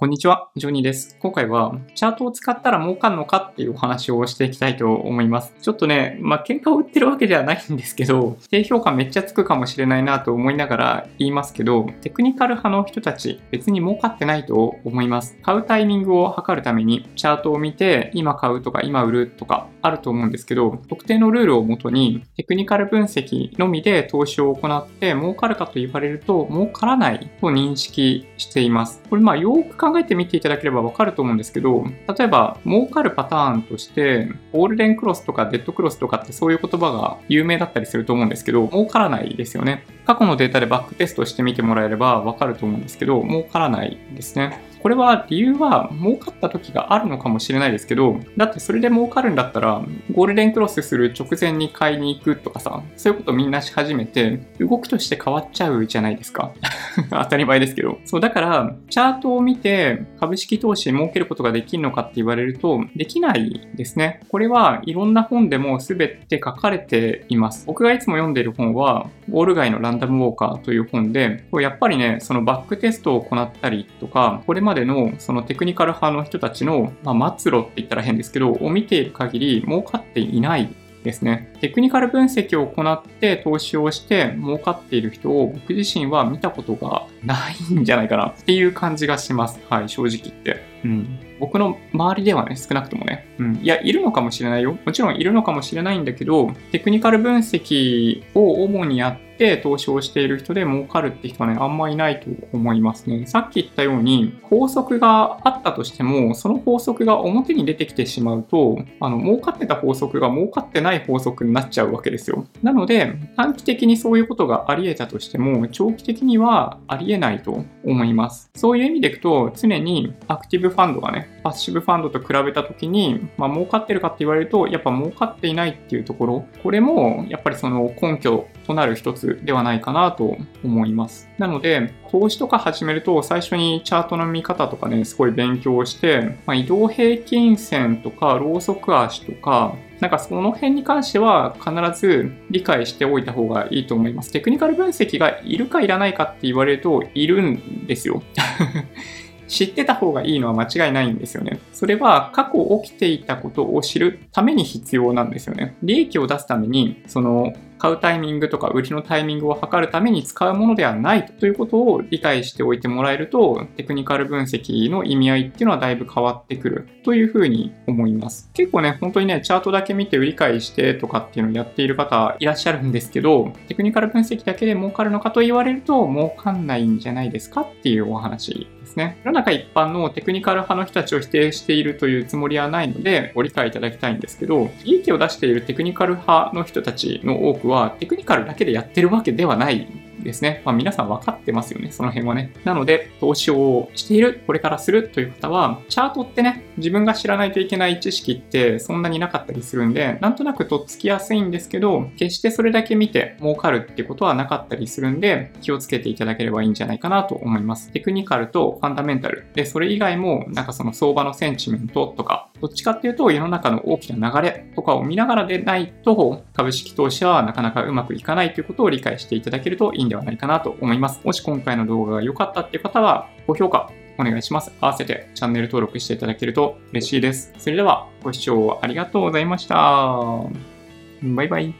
こんにちは、ジョニーです。今回は、チャートを使ったら儲かるのかっていうお話をしていきたいと思います。ちょっとね、まあ、喧嘩を売ってるわけではないんですけど、低評価めっちゃつくかもしれないなと思いながら言いますけど、テクニカル派の人たち、別に儲かってないと思います。買うタイミングを測るために、チャートを見て、今買うとか今売るとかあると思うんですけど、特定のルールをもとに、テクニカル分析のみで投資を行って儲かるかと言われると、儲からないと認識しています。これまよく考えてみていただければわかると思うんですけど、例えば儲かるパターンとして、ゴールデンクロスとかデッドクロスとかってそういう言葉が有名だったりすると思うんですけど、儲からないですよね。過去のデータでバックテストしてみてもらえればわかると思うんですけど、儲からないですね。これは理由は儲かった時があるのかもしれないですけど、だってそれで儲かるんだったら、ゴールデンクロスする直前に買いに行くとかさ、そういうことみんなし始めて、動きとして変わっちゃうじゃないですか。当たり前ですけど。そう、だから、チャートを見て株式投資儲けることができるのかって言われると、できないですね。これはいろんな本でも全て書かれています。僕がいつも読んでいる本は、ウォール街のランダムウォーカーという本で、やっぱりね、そのバックテストを行ったりとか、これまでのそのテクニカル派の人たちの、まあ、末路って言ったら変ですけど、を見ている限り儲かっていないですね。テクニカル分析を行って投資をして儲かっている人を僕自身は見たことがないんじゃないかなっていう感じがします。はい、正直言って。うん。僕の周りではね、少なくともね。うん。いや、いるのかもしれないよ。もちろんいるのかもしれないんだけど、テクニカル分析を主にやって投資をしている人で儲かるって人はね、あんまいないと思いますね。さっき言ったように、法則があったとしても、その法則が表に出てきてしまうと、あの、儲かってた法則が儲かってない法則になっちゃうわけですよ。なので、短期的にそういうことがあり得たとしても、長期的にはありえないと思います。そういう意味でいくと、常にアクティブファンドがね、パッシブファンドと比べたときに、まあ、儲かってるかって言われると、やっぱ儲かっていないっていうところ、これもやっぱりその根拠となる一つではないかなと思います。なので、投資とか始めると、最初にチャートの見方とかね、すごい勉強して、まあ、移動平均線とか、ローソク足とか、なんかその辺に関しては必ず理解しておいた方がいいと思います。テクニカル分析がいるかいらないかって言われると、いるんですよ。知ってた方がいいのは間違いないんですよね。それは過去起きていたことを知るために必要なんですよね。利益を出すために、その買うタイミングとか売りのタイミングを測るために使うものではないということを理解しておいてもらえると、テクニカル分析の意味合いっていうのはだいぶ変わってくるというふうに思います。結構ね、本当にね、チャートだけ見て売り買いしてとかっていうのをやっている方いらっしゃるんですけど、テクニカル分析だけで儲かるのかと言われると儲かんないんじゃないですかっていうお話ですね。世の中一般のテクニカル派の人たちを否定しているというつもりはないので、ご理解いただきたいんですけど、利益を出しているテクニカル派の人たちの多くは、テクニカルだけでやってるわけではないですね。まあ、皆さん分かってますよね、その辺はね。なので、投資をしている、これからするという方は、チャートってね、自分が知らないといけない知識ってそんなになかったりするんで、なんとなくとっつきやすいんですけど、決してそれだけ見て儲かるってことはなかったりするんで、気をつけていただければいいんじゃないかなと思います。テクニカルとファンダメンタル。で、それ以外も、なんかその相場のセンチメントとか、どっちかっていうと世の中の大きな流れとかを見ながらでないと、株式投資はなかなかうまくいかないということを理解していただけるといいんではないかなと思います。もし今回の動画が良かったっていう方は、高評価お願いします。合わせてチャンネル登録していただけると嬉しいです。それではご視聴ありがとうございました。バイバイ。